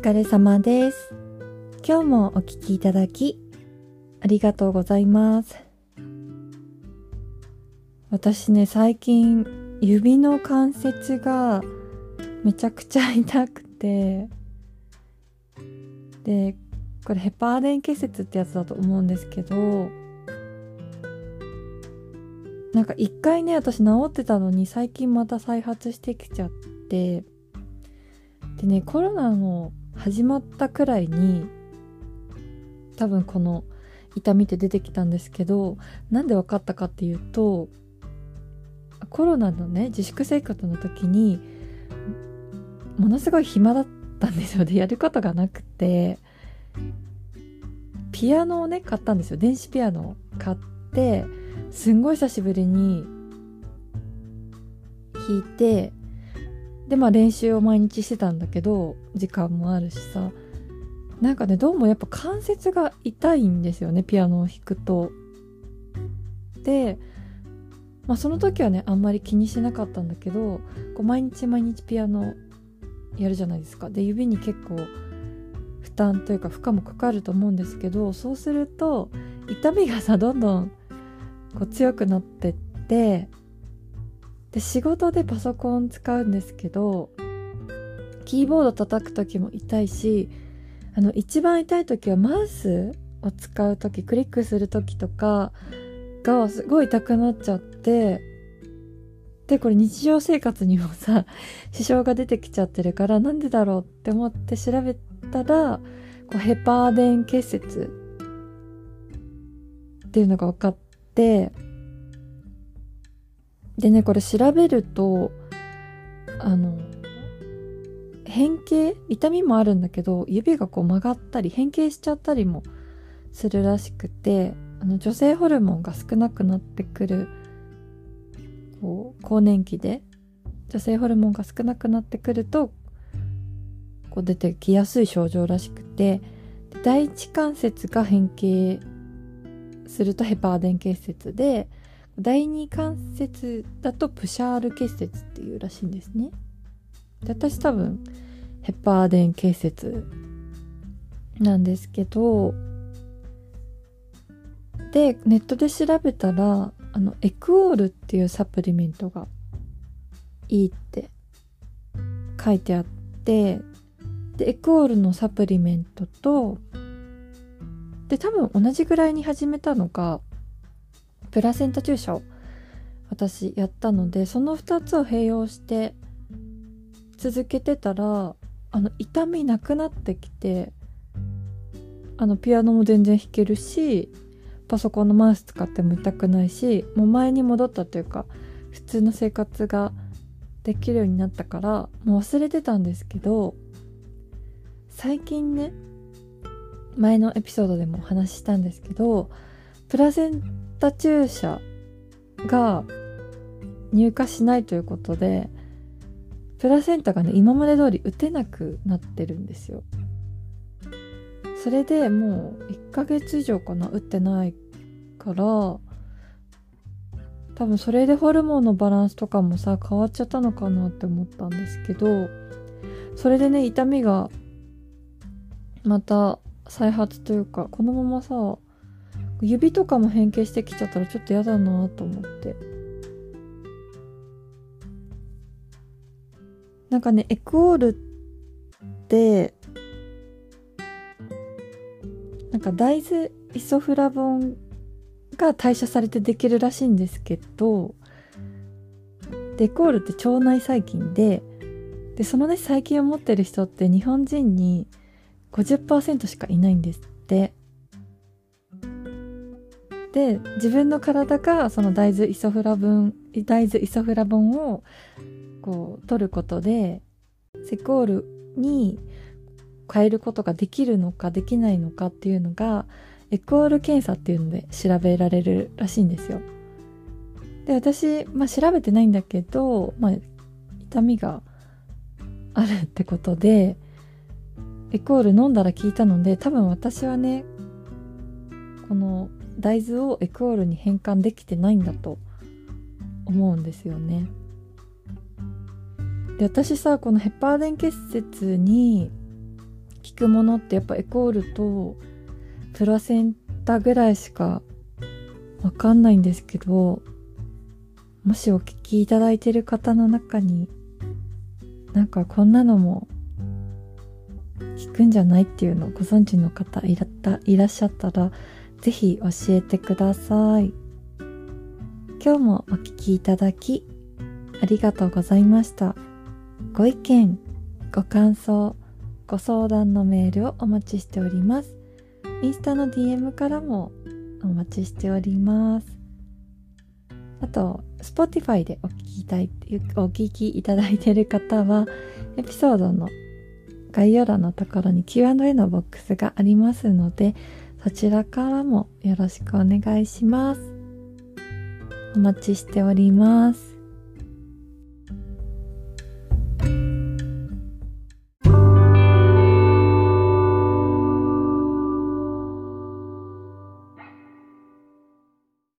疲れ様です。今日もお聞きいただき、ありがとうございます。私ね、最近、指の関節がめちゃくちゃ痛くて、で、これヘパーデン結節ってやつだと思うんですけど、なんか一回ね、私治ってたのに最近また再発してきちゃって、でね、コロナの始まったくらいに、多分この痛みって出てきたんですけど、なんで分かったかっていうと、コロナのね、自粛生活の時に、ものすごい暇だったんですよ。で、やることがなくて、ピアノをね、買ったんですよ。電子ピアノを買って、すんごい久しぶりに弾いて、で、まあ練習を毎日してたんだけど、時間もあるしさ、なんかね、どうもやっぱ関節が痛いんですよね、ピアノを弾くと。で、まあその時はね、あんまり気にしなかったんだけど、こう毎日毎日ピアノやるじゃないですか。で、指に結構負担というか負荷もかかると思うんですけど、そうすると、痛みがさ、どんどんこう強くなってって、で、仕事でパソコン使うんですけど、キーボード叩く時も痛いし、あの、一番痛い時はマウスを使う時、クリックする時とかがすごい痛くなっちゃって、で、これ日常生活にもさ、支障が出てきちゃってるから、なんでだろうって思って調べたら、こうヘパーデン結節っていうのが分かって、でね、これ調べると、あの、変形痛みもあるんだけど、指がこう曲がったり、変形しちゃったりもするらしくて、あの、女性ホルモンが少なくなってくる、こう、更年期で、女性ホルモンが少なくなってくると、こう出てきやすい症状らしくて、第一関節が変形するとヘパーデン結節で、第二関節だとプシャール結節っていうらしいんですね。で私多分ヘッパーデン結節なんですけどでネットで調べたらあのエクオールっていうサプリメントがいいって書いてあってでエクオールのサプリメントとで多分同じぐらいに始めたのがプラセンタ注射を私やったのでその2つを併用して続けてたらあの痛みなくなってきてあのピアノも全然弾けるしパソコンのマウス使っても痛くないしもう前に戻ったというか普通の生活ができるようになったからもう忘れてたんですけど最近ね前のエピソードでもお話ししたんですけどプラセンタ注射が入荷しないということでプラセンタがね今まで通り打てなくなってるんですよ。それでもう1ヶ月以上かな打ってないから多分それでホルモンのバランスとかもさ変わっちゃったのかなって思ったんですけどそれでね痛みがまた再発というかこのままさ指とかも変形してきちゃったらちょっと嫌だなと思って。なんかねエクオールってなんか大豆イソフラボンが代謝されてできるらしいんですけどでエクオールって腸内細菌ででそのね細菌を持ってる人って日本人に50%しかいないんですって。で自分の体がその大豆イソフラボン大豆イソフラボンをこう取ることでセコールに変えることができるのかできないのかっていうのがエクオール検査っていうので調べられるらしいんですよ。で私、まあ、調べてないんだけど、まあ、痛みがあるってことでエクオール飲んだら効いたので多分私はねこの大豆をエクオールに変換できてないんだと思うんですよね。で私さこのヘッパーデン結節に聞くものってやっぱエコールとプラセンタぐらいしかわかんないんですけど、もしお聞きいただいてる方の中に、なんかこんなのも聞くんじゃないっていうのをご存知の方いらったいらっしゃったら、ぜひ教えてください。今日もお聞きいただき、ありがとうございました。ご意見、ご感想、ご相談のメールをお待ちしております。インスタの DM からもお待ちしております。あと、Spotify でお聞きたいお聞きいただいている方は、エピソードの概要欄のところに Q&A のボックスがありますので、そちらからもよろしくお願いします。お待ちしております。